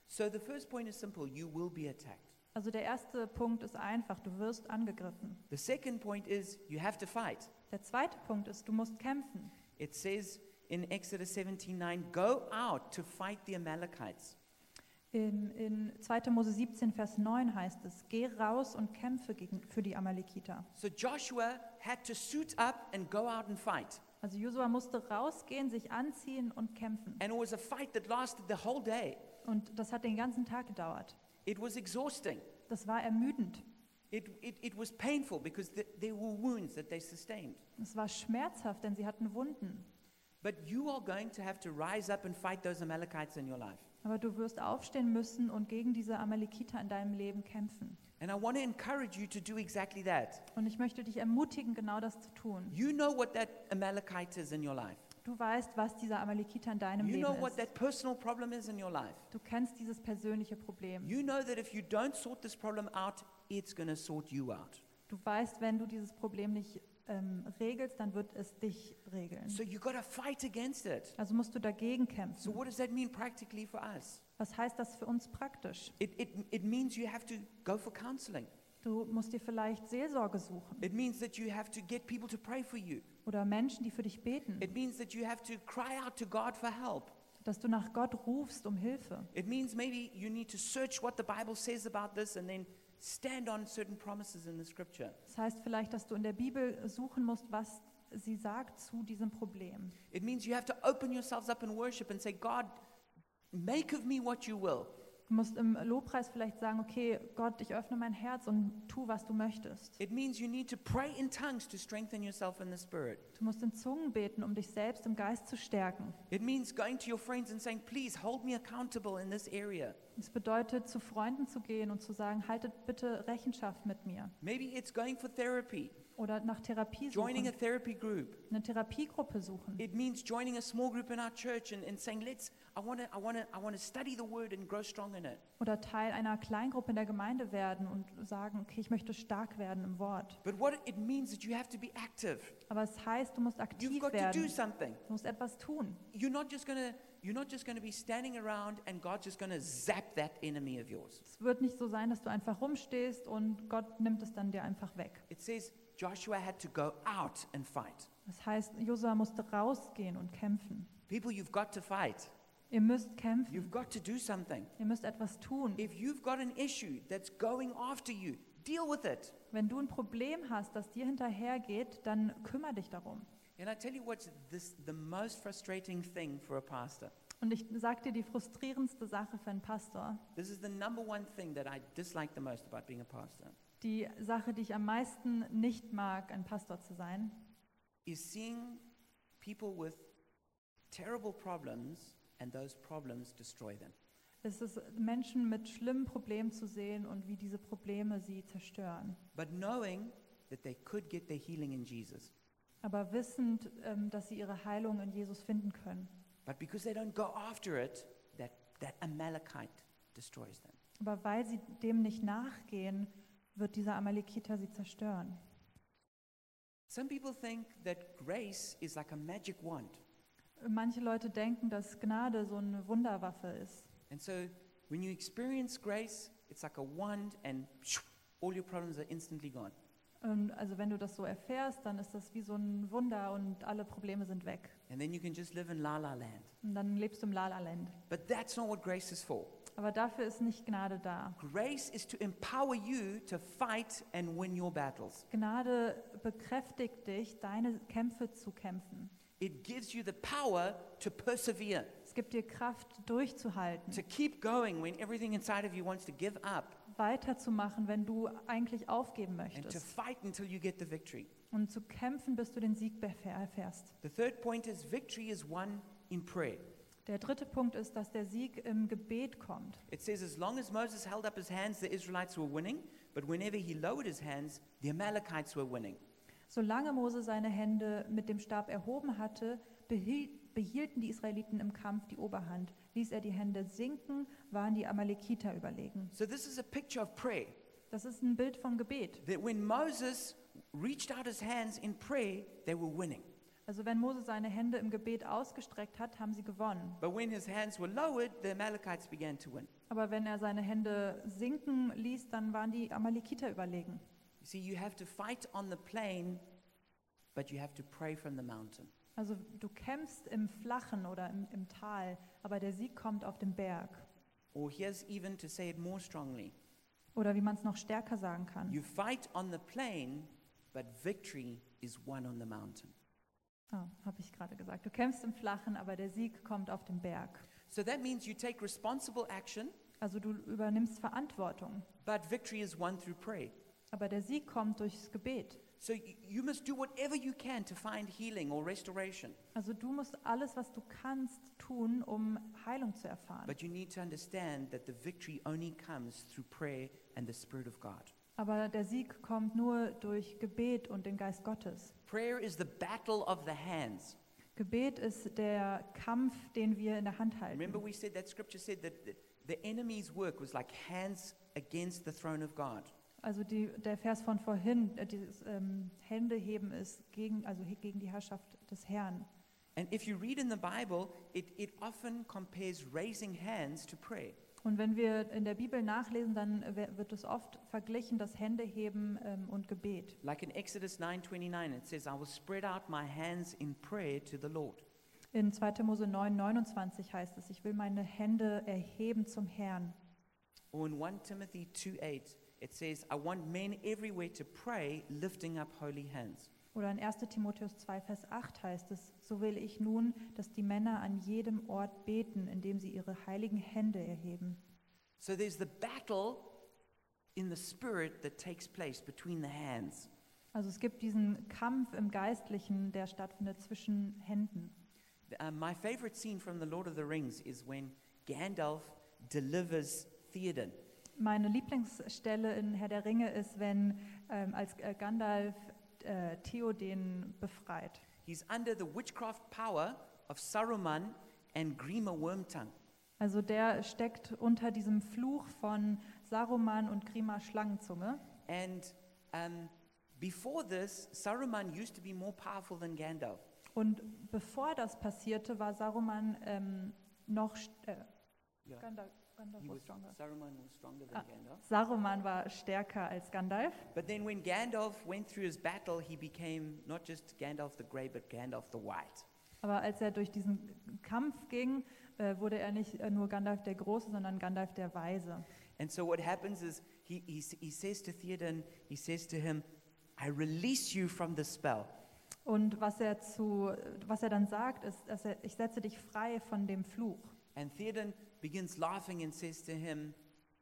So the first point is simple you will be attacked. Also der erste Punkt ist einfach, du wirst angegriffen. The second point is you have to fight. Der zweite Punkt ist, du musst kämpfen. It says in Exodus 17:9, "Go out to fight the Amalekites." In, in 2. Mose 17, Vers 9 heißt es, geh raus und kämpfe gegen, für die Amalekiter. So Joshua had to suit up and go out and fight. Also Josua musste rausgehen, sich anziehen und kämpfen. And it was a fight that lasted the whole day. Und das hat den ganzen Tag gedauert. It was exhausting. Das war ermüdend. It, it, it was painful because th- there were wounds that they sustained. Es war schmerzhaft, denn sie hatten Wunden. But you are going to have to rise up and fight those Amalekites in your life. Aber du wirst aufstehen müssen und gegen diese Amalekiter in deinem Leben kämpfen. And I want to encourage you to do exactly that. Und ich möchte dich ermutigen, genau das zu tun. You know what that Amalekite is in your life. Du weißt, was dieser Amalekiter in deinem You Leben know what ist. that personal problem is in your life. Du kennst dieses persönliche Problem. You know that if you don't sort this problem out, it's going to sort you out. Du weißt, wenn du dieses Problem nicht ähm, regelst, dann wird es dich regeln. So you got to fight against it. Also musst du dagegen So kämpfen. what does that mean practically for us? Was heißt das für uns praktisch? It, it, it means you have to go for counseling. Du musst dir vielleicht Seelsorge suchen It means that you have to get people to pray for you. oder Menschen, die für dich beten, It means that you have to cry out to God for help. dass du nach Gott rufst um Hilfe. It means maybe you need to search what the Bible says about this and then stand on certain promises in the scripture. Das heißt vielleicht, dass du in der Bibel suchen musst, was sie sagt zu diesem Problem. It means you have to open yourselves up in worship and say, God, make of me what you will. Du musst im Lobpreis vielleicht sagen, okay, Gott, ich öffne mein Herz und tu, was du möchtest. It means you need to pray in tongues to strengthen yourself in the spirit. Du musst in Zungen beten, um dich selbst im Geist zu stärken. It means going to your friends and saying, please hold me accountable in this area. Es bedeutet, zu Freunden zu gehen und zu sagen, haltet bitte Rechenschaft mit mir. Maybe it's going for therapy, Oder nach Therapie joining a suchen, therapy group. eine Therapiegruppe suchen. It means joining a small group in our church and, and saying, let's, I want to I wanna, I wanna study the word and grow strong in it. Oder Teil einer Kleingruppe in der Gemeinde werden und sagen, okay, ich möchte stark werden im Wort. But what it means that you have to be active. Aber es heißt, du musst You've aktiv got to do werden. something. Du musst etwas tun. You're not just to you're not just going to be standing around and God's just going to zap that enemy of yours. Es wird nicht so sein, dass du einfach rumstehst und Gott nimmt es dann dir einfach weg. It says Joshua had to go out and fight. Das heißt, Josua musste rausgehen und kämpfen. People, you've got to fight. Ihr müsst kämpfen. You've got to do something. Ihr müsst etwas tun. If you've got an issue that's going after you, deal with it. Wenn du ein Problem hast, das dir hinterhergeht, dann kümmere dich darum. And I tell you what's this, the most frustrating thing for a pastor. Und ich sage dir die frustrierendste Sache für einen Pastor, This is the number one thing that I dislike the most about being a pastor die Sache, die ich am meisten nicht mag, ein Pastor zu sein, is seeing people with terrible problems and those problems destroy them. ist es, Menschen mit schlimmen Problemen zu sehen und wie diese Probleme sie zerstören. But knowing that they could get their healing in Jesus. Aber wissend, ähm, dass sie ihre Heilung in Jesus finden können. But because they don't go after it, that, that Amalekite destroys them. Aber weil sie dem nicht nachgehen, wird dieser Amalekiter sie zerstören. Some people think that grace is like a magic wand. Manche Leute denken, dass Gnade so eine Wunderwaffe ist. And so when you experience grace, it's like a wand and all your problems are instantly gone. Und also wenn du das so erfährst, dann ist das wie so ein Wunder und alle Probleme sind weg. And then you can just live in la la land. Und dann lebst du im Lala-Land. But that's not what grace is for. Aber dafür ist nicht Gnade da. Grace is to empower you to fight and win your battles. Gnade bekräftigt dich, deine Kämpfe zu kämpfen. It gives you the power to persevere, Es gibt dir Kraft, durchzuhalten, to keep going when everything inside of you wants to give up, weiterzumachen, wenn du eigentlich aufgeben and to möchtest. fight until you get the victory. Und zu kämpfen, bis du den Sieg erfährst. The third point is victory is won in prayer. Der dritte Punkt ist, dass der Sieg im Gebet kommt. It says, as long as Moses held up his hands, the Israelites were winning, but whenever he lowered his hands, the Amalekites were winning. Solange Mose seine Hände mit dem Stab erhoben hatte, behiel- behielten die Israeliten im Kampf die Oberhand. Ließ er die Hände sinken, waren die Amalekiter überlegen. So, this is a picture of prayer. Das ist ein Bild vom Gebet. That when Moses reached out his hands in prayer, they were winning. Also wenn Mose seine Hände im Gebet ausgestreckt hat, haben sie gewonnen. But when his hands were lowered, the Amalekites began to win. Aber wenn er seine Hände sinken ließ, dann waren die Amalekiter überlegen. You see, you have to fight on the plain, but you have to pray from the mountain. Also du kämpfst im Flachen oder im, im Tal, aber der Sieg kommt auf dem Berg. Or here's even to say it more strongly Oder wie man es noch stärker sagen kann. you fight on the plain, but victory is won on the mountain. Ah, habe ich gerade gesagt. Du kämpfst im Flachen, aber der Sieg kommt auf dem Berg. So that means you take responsible action, Also du übernimmst Verantwortung, but victory is won through prayer. aber der Sieg kommt durchs Gebet. So you must do whatever you can to find healing or restoration. Also du musst alles, was du kannst, tun, um Heilung zu erfahren. But you need to understand that the victory only comes through prayer and the Spirit of God. Aber der Sieg kommt nur durch Gebet und den Geist Gottes. Prayer is the battle of the hands. Gebet ist der Kampf, den wir in der Hand halten. Remember, we said that scripture said that the, enemy's work was like hands against the throne of God. Also die, der Vers von vorhin, äh, dieses ähm, Händeheben ist gegen, also gegen die Herrschaft des Herrn. And if you read in the Bible, it, it often compares raising hands to prayer. Und wenn wir in der Bibel nachlesen, dann wird es oft verglichen, das Händeheben ähm, und Gebet. Like in Exodus 9:29 it says I will spread out my hands in prayer to the Lord. In 2. Mose 9, 29 heißt es, ich will meine Hände erheben zum Herrn. Or in 1 Timothy 2:8 it says I want men everywhere to pray lifting up holy hands. Oder in 1. Timotheus 2, Vers 8 heißt es, so will ich nun, dass die Männer an jedem Ort beten, indem sie ihre heiligen Hände erheben. So there's the battle in the spirit that takes place between the hands. Also es gibt diesen Kampf im Geistlichen, der stattfindet zwischen Händen. Uh, my favorite scene from The Lord of the Rings is when Gandalf delivers Theoden. Meine Lieblingsstelle in Herr der Ringe ist, wenn ähm, als äh, Gandalf äh, Theoden befreit. He's under the witchcraft power of Saruman and Grima Wormtongue. Also der steckt unter diesem Fluch von Saruman und Grima Schlangenzunge. And um, before this, Saruman used to be more powerful than Gandalf. Und bevor das passierte, war Saruman ähm, noch äh. Gandalf, Ah. Saruman war stärker als Gandalf. But then when Gandalf went through his battle, he became not just Gandalf the Grey, but Gandalf the White. Aber als er durch diesen Kampf ging, äh, wurde er nicht äh, nur Gandalf der Große, sondern Gandalf der Weise. And so what happens is he, he, he says to Theoden, he says to him, I release you from the spell. Und was er, zu, was er dann sagt, ist, dass er, ich setze dich frei von dem Fluch. And Theoden begins laughing and says to him,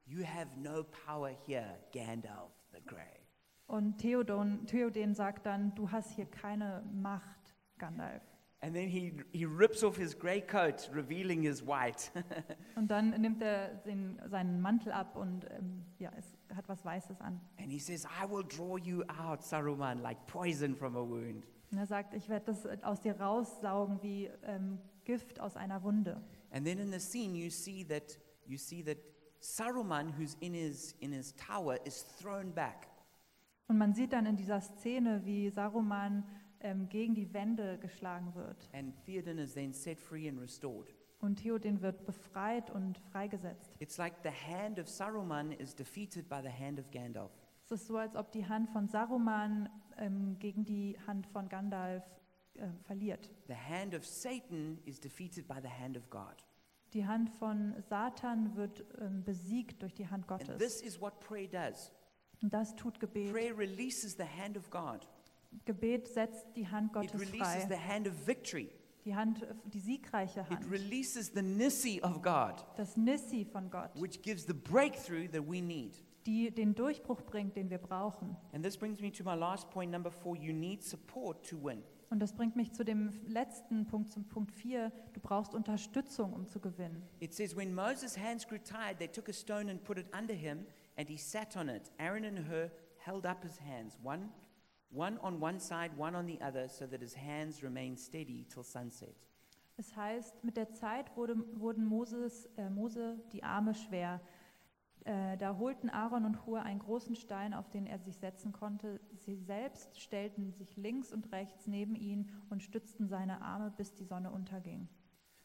You have no power here, Gandalf the Grey. Und Theoden, Theoden sagt dann, du hast hier keine Macht, Gandalf. And then he, he rips off his grey coat, revealing his white. Und dann nimmt er den, seinen Mantel ab und ähm, ja, es hat was Weißes an. and he says, I will draw you out, Saruman, like poison from a wound. Und er sagt, ich werde das aus dir raussaugen wie ähm, Gift aus einer Wunde. And then in the scene, you see that, you see that Saruman, who's in his, in his tower, is thrown back. Und man sieht dann in dieser Szene, wie Saruman ähm, gegen die Wände geschlagen wird. And Theoden is then set free and restored. Und Theoden wird befreit und freigesetzt. It's like the hand of Saruman is defeated by the hand of Gandalf. Es ist so, als ob die Hand von Saruman ähm, gegen die Hand von Gandalf äh, verliert. The hand of Satan is defeated by the hand of God. Die Hand von Satan wird ähm, besiegt durch die Hand And Gottes. this is what prayer does. Und das tut Gebet. Prayer releases the hand of God. Gebet setzt die Hand It Gottes releases the frei. hand of victory. Die Hand, äh, die siegreiche It Hand. releases the nissi of God, Das Nissi von Gott, which gives the breakthrough that we need. die den Durchbruch bringt, den wir brauchen. And this brings me to my last point, number four. You need support to win. Und das bringt mich zu dem letzten Punkt, zum Punkt 4. Du brauchst Unterstützung, um zu gewinnen. It says, When Moses' hands grew tired, they took a stone and put it under him, and he sat on it. Aaron and Hur held up his hands, one, one on one side, one on the other, so that his hands remained steady till sunset. Es heißt, mit der Zeit wurde, wurden Moses, äh, Mose die Arme schwer. Äh, da holten Aaron und Hur einen großen Stein, auf den er sich setzen konnte. Sie selbst stellten sich links und rechts neben ihn und stützten seine Arme, bis die Sonne unterging.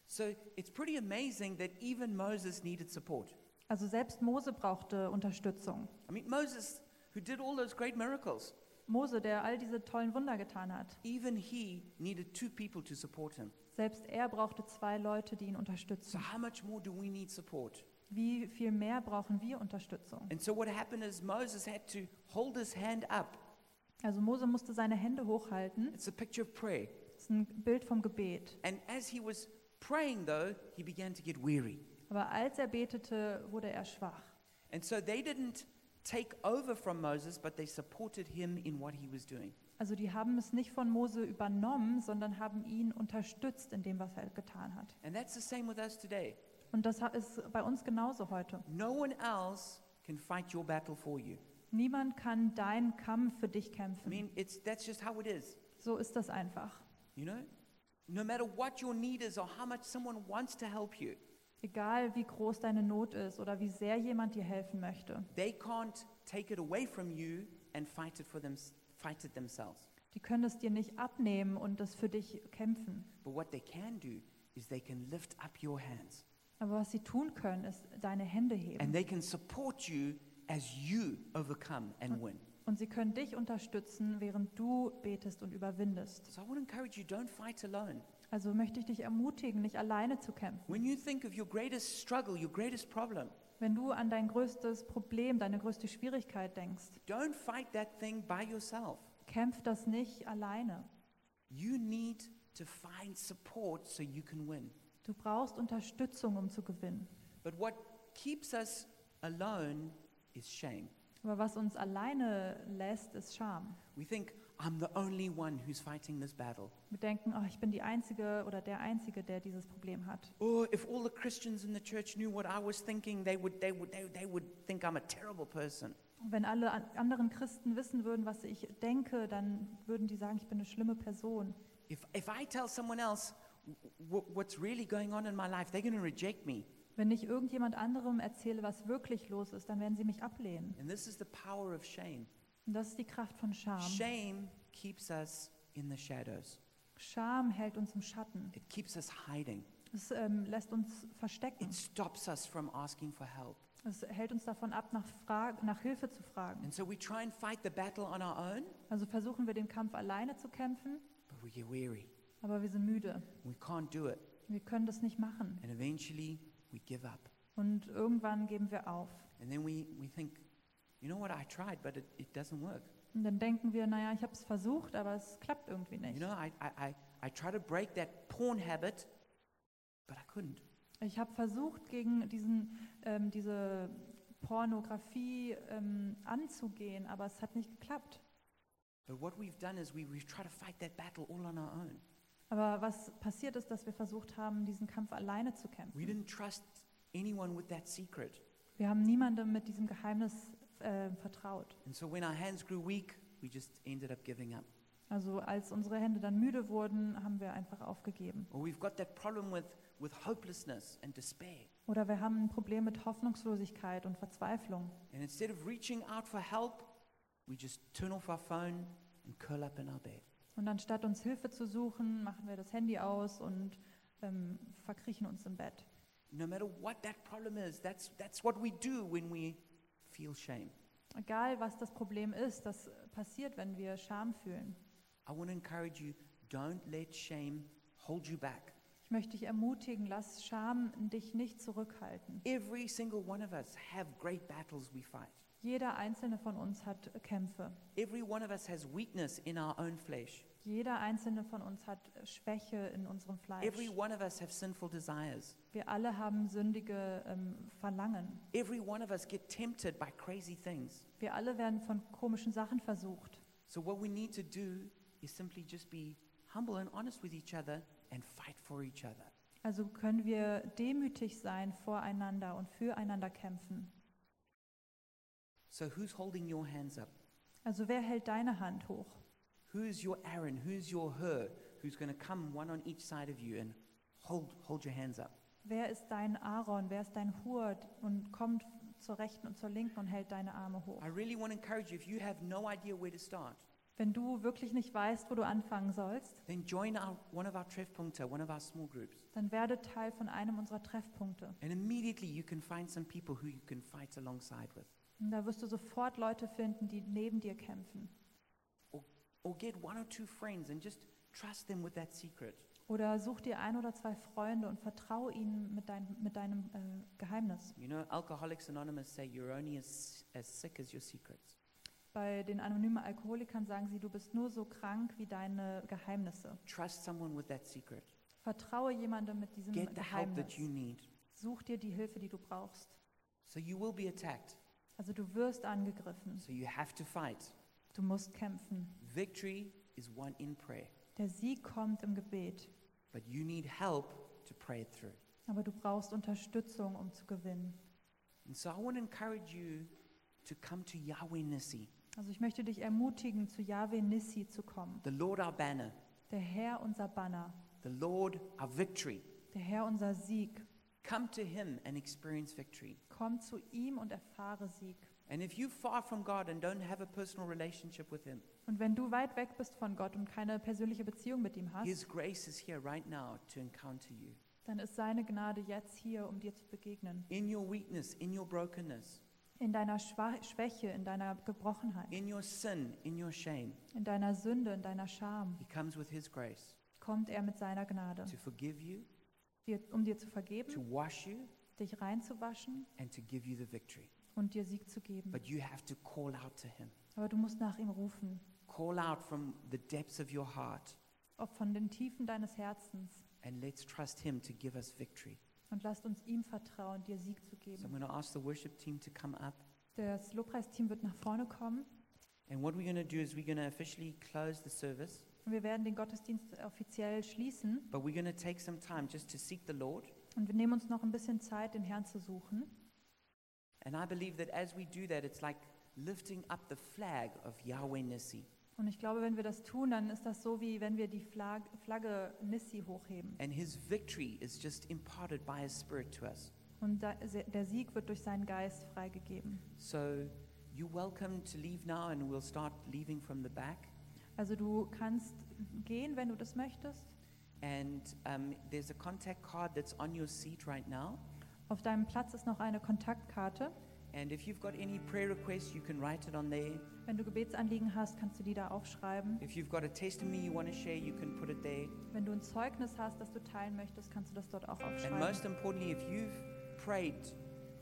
So it's pretty amazing that even Moses needed support. Also selbst Mose brauchte Unterstützung. I mean, Moses, who did all those great miracles, Mose, der all diese tollen Wunder getan hat. even he needed two people to support him. Selbst er brauchte zwei Leute, die ihn So, unterstützen. how much more do we need support? Wie viel mehr brauchen wir Unterstützung? And so, what happened is Moses had to hold his hand up. Also Mose musste seine Hände hochhalten. It's a picture of prayer. Das ist ein Bild vom Gebet. And as he was praying, though, he began to get weary. Aber als er betete, wurde er schwach. And so they didn't take over from Moses, but they supported him in what he was doing. Also die haben es nicht von Mose übernommen, sondern haben ihn unterstützt in dem, was er getan hat. And that's the same with us today. Und das ist bei uns genauso heute. No one else can fight your battle for you. Niemand kann deinen Kampf für dich I kämpfen. mean, it's, that's just how it is. So ist das einfach. You know? No matter what your need is or how much someone wants to help you, Egal wie groß deine Not ist oder wie sehr jemand dir helfen möchte. they can't take it away from you and fight it for them, fight it themselves. Die können es dir nicht abnehmen und das für dich kämpfen. But what they can do is they can lift up your hands Aber was sie tun können, ist deine Hände heben. And they can support you as you overcome and win. Und sie können dich unterstützen, während du betest und überwindest. So I to encourage you don't fight alone. Also möchte ich dich ermutigen, nicht alleine zu kämpfen. When you think of your greatest struggle, your greatest problem, Wenn du an dein größtes Problem, deine größte Schwierigkeit denkst, don't fight that thing by yourself. kämpf das nicht alleine. You need to find support so you can win. Du brauchst Unterstützung, um zu gewinnen. But what keeps us alone is shame. Aber was uns alleine lässt, ist Scham. We think, I'm the only one who's fighting this battle. Wir denken, oh, ich bin die Einzige oder der Einzige, der dieses Problem hat. Or if all the Christians in the church knew what I was thinking, they would, they would, they, they would think I'm a terrible person. Wenn alle an- anderen Christen wissen würden, was ich denke, dann würden die sagen, ich bin eine schlimme Person. If, if I tell someone else what's really going on in my life, they're going to reject me. Wenn ich irgendjemand anderem erzähle, was wirklich los ist, dann werden sie mich ablehnen. And this is the power of shame. Und das ist die Kraft von Scham. Shame keeps us in the shadows, Scham hält uns im Schatten. it keeps us hiding, Es ähm, lässt uns verstecken. it stops us from asking for help. Es hält uns davon ab, nach, nach Hilfe zu fragen. And so we try and fight the battle on our own, Also versuchen wir den Kampf alleine zu kämpfen, but we get weary. Aber wir sind müde. We can't do it. Wir können das nicht machen. And eventually we give up. Und irgendwann geben wir auf. And then we, we think, you know what, I tried, but it, it doesn't work. Und dann denken wir, naja, ich habe es versucht, aber es klappt irgendwie You nicht. know, I, I, I, I tried to break that porn habit, but I couldn't. Ich habe versucht, gegen diesen, ähm, diese Pornografie ähm, anzugehen, aber es hat nicht geklappt. But what we've done is we, we've tried to fight that battle all on our own. Aber was passiert ist, dass wir versucht haben, diesen Kampf alleine zu We kämpfen. didn't trust anyone with that secret. Wir haben niemandem mit diesem Geheimnis äh, vertraut. And so when our hands grew weak, we just ended up giving up. Also als unsere Hände dann müde wurden, haben wir einfach aufgegeben. Or we've got that problem with, with hopelessness and despair. Oder wir haben ein Problem mit Hoffnungslosigkeit und Verzweiflung. And instead of reaching out for help, we just turn off our phone and curl up in our bed. Und anstatt uns Hilfe zu suchen, machen wir das Handy aus und ähm, verkriechen uns im Bett. No matter what that problem is, that's, that's what we do when we feel shame. Egal, was das Problem ist, das passiert, wenn wir Scham fühlen. I want to encourage you don't let shame hold you back. Ich möchte dich ermutigen, lass Scham dich nicht zurückhalten. Every single one of us have great battles we fight. Jeder einzelne von uns hat Kämpfe. Every one of us has weakness in our own flesh. Jeder einzelne von uns hat Schwäche in unserem Fleisch. Every one of us have sinful desires. Wir alle haben sündige ähm, Verlangen. Every one of us get tempted by crazy things. Wir alle werden von komischen Sachen versucht. So what we need to do is simply just be humble and honest with each other and fight for each other. Also können wir demütig sein voreinander und füreinander kämpfen. So who's holding your hands up? Also wer hält deine Hand hoch? Who's your Aaron? Who's your her? Who's going to come one on each side of you and hold hold your hands up? Wer ist dein Aaron? Wer ist dein Hur und kommt zur rechten und zur linken und hält deine Arme hoch? I really want to encourage you if you have no idea where to start, Wenn du wirklich nicht weißt, wo du anfangen sollst, then join our, one of our Treffpunkte, one of our small groups. dann werde Teil von einem unserer Treffpunkte. And immediately you can find some people who you can fight alongside with. Und da wirst du sofort Leute finden, die neben dir kämpfen. Or get one or two friends and just trust them with that secret. Oder such dir ein oder zwei Freunde und vertraue ihnen mit, dein, mit deinem äh, Geheimnis. You know, Alcoholics Anonymous say you're only as, as sick as your secrets. Bei den anonymen Alkoholikern sagen sie, du bist nur so krank wie deine Geheimnisse. Trust someone with that secret. Vertraue jemandem mit diesem Get Geheimnis. Such dir die Hilfe, die du brauchst. So you will be attacked. Also du wirst angegriffen. So you have to fight. Du musst kämpfen. Victory is won in prayer, Der Sieg kommt im Gebet. but you need help to pray it through. Aber du brauchst Unterstützung, um zu gewinnen. And so I want to encourage you to come to Yahweh Nissi, Also ich möchte dich ermutigen, zu Yahweh Nissi zu kommen. the Lord our banner, Der Herr unser Banner. the Lord our victory. Der Herr unser Sieg. Come to him and experience victory. Komm zu ihm und erfahre Sieg. And if you're far from God and don't have a personal relationship with him, Und wenn du weit weg bist von Gott und keine persönliche Beziehung mit ihm hast, his grace is here right now to encounter you. dann ist seine Gnade jetzt hier, um dir zu begegnen. in your weakness, in your brokenness, In deiner Schwa Schwäche, in deiner Gebrochenheit, in your sin, in your shame. in deiner Sünde, in deiner Scham, He comes with His grace kommt er mit seiner Gnade, to forgive you, dir, um dir zu to vergeben, wash you, dich reinzuwaschen and to give you the victory. und dir Sieg zu geben. But you have to call out to Him. Aber du musst nach ihm rufen, Call out from the depths of your heart, ob von den Tiefen deines Herzens. and let's trust Him to give us victory. Und lasst uns ihm vertrauen, dir Sieg zu So I'm geben. going to ask the worship team to come up. Das Lobpreisteam wird nach vorne kommen And what we're going to do is we're going to officially close the service, und wir werden den Gottesdienst offiziell schließen. but we're going to take some time just to seek the Lord. Und wir nehmen uns noch ein bisschen Zeit, den Herrn zu suchen. And I believe that as we do that, it's like lifting up the flag of Yahweh Nissi. Und ich glaube, wenn wir das tun, dann ist das so, wie wenn wir die Flag Flagge Nissi hochheben. And his victory is just imparted by his spirit to us. Und da, der Sieg wird durch seinen Geist freigegeben. So you're welcome to leave now, and we'll start leaving from the back. Also du kannst gehen, wenn du das möchtest. And um, there's a contact card that's on your seat right now. Auf deinem Platz ist noch eine Kontaktkarte. And if you've got any prayer requests, you can write it on there. Wenn du Gebetsanliegen hast, kannst du die da aufschreiben. If you've got a testimony you want to share, you can put it there. Wenn du ein Zeugnis hast, das du teilen möchtest, kannst du das dort auch And aufschreiben. most importantly, if you've prayed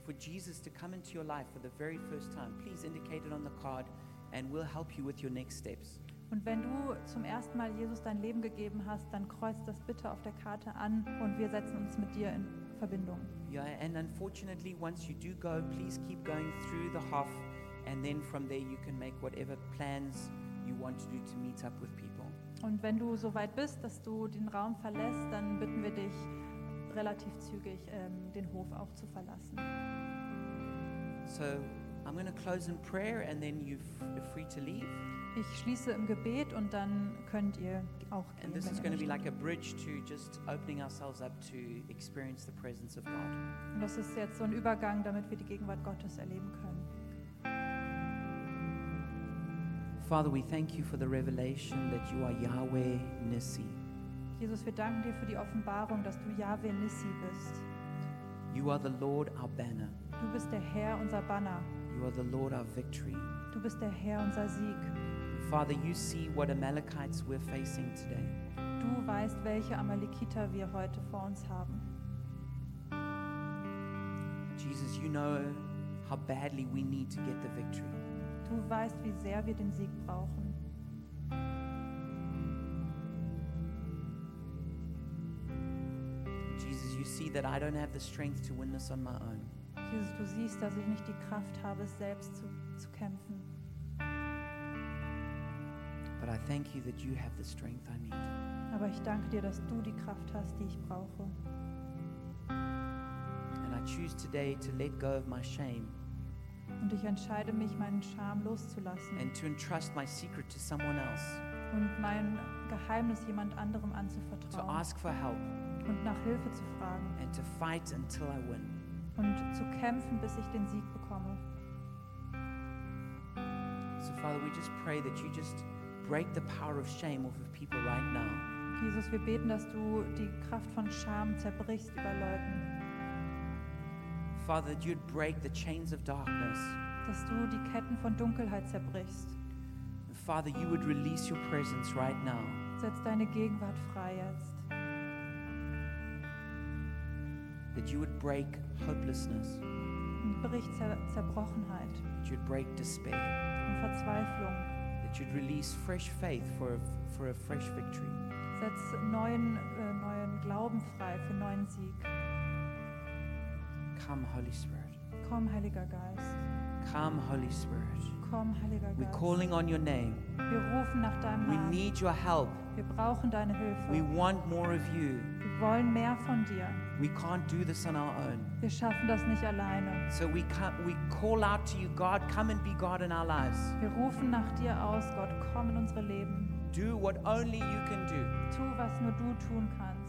for Jesus to come into your life for the very first time, please indicate it on the card and we'll help you with your next steps. Und wenn du zum ersten Mal Jesus dein Leben gegeben hast, dann kreuz das bitte auf der Karte an und wir setzen uns mit dir in Verbindung. Yeah, and unfortunately, once you do go, please keep going through the half, and then from there you can make whatever plans you want to do to meet up with people. Und wenn du so weit bist, dass du den Raum verlässt, dann bitten wir dich relativ zügig ähm, den Hof auch zu verlassen. So I'm going to close in prayer, and then you're free to leave. Ich schließe im Gebet und dann könnt ihr auch gehen. And this is going to be like a bridge to just opening ourselves up to experience the presence of God. Und das ist jetzt so ein Übergang, damit wir die Gegenwart Gottes erleben können. Father, we thank you for the revelation that you are Yahweh Nissi. Jesus, wir danken dir für die Offenbarung, dass du Yahweh Nissi bist. You are the Lord, our banner. Du bist der Herr, unser Banner. You are the Lord, our victory. Du bist der Herr, unser Sieg. Father, you see what Amalekites we're facing today. Du weißt, welche Amalekiter wir heute vor uns haben. Jesus, you know how badly we need to get the victory. Du weißt, wie sehr wir den Sieg brauchen. Jesus, you see that I don't have the strength to win this on my own. Jesus, du siehst, dass ich nicht die Kraft habe, es selbst zu, zu kämpfen. But I thank you that you have the strength I need. Aber ich danke dir, dass du die Kraft hast, die ich brauche. And I choose today to let go of my shame Und ich entscheide mich, meinen Scham loszulassen and to entrust my secret to someone else, und mein Geheimnis jemand anderem to anzuvertrauen ask for help und nach Hilfe zu fragen and to fight until I win. und zu kämpfen, bis ich den Sieg bekomme. So, Father, we just pray that you just break the power of shame off of people right now. Jesus, wir beten, dass du die Kraft von Scham zerbrichst über Leuten, Father, that you'd break the chains of darkness. dass du die Ketten von Dunkelheit zerbrichst. And Father, you would release your presence right now. Setz deine Gegenwart frei jetzt. That you would break hopelessness. Und brich Zer Zerbrochenheit That you'd break despair. und Verzweiflung. You'd release fresh faith for a, for a fresh victory. Setz neuen, äh, neuen Glauben frei für neuen Sieg. Come, Holy Spirit. Komm, Heiliger Geist. Come, Holy Spirit. Komm, Heiliger Geist. We're calling on your name. Wir rufen nach deinem Namen. We need your help. Wir brauchen deine Hilfe. We want more of you. Wir wollen mehr von dir. We can't do this on our own. Wir schaffen das nicht alleine. So we, we call out to you, God, come and be God in our lives. Wir rufen nach dir aus, Gott, komm in unsere Leben. Do what only you can do. Tu, was nur du tun kannst.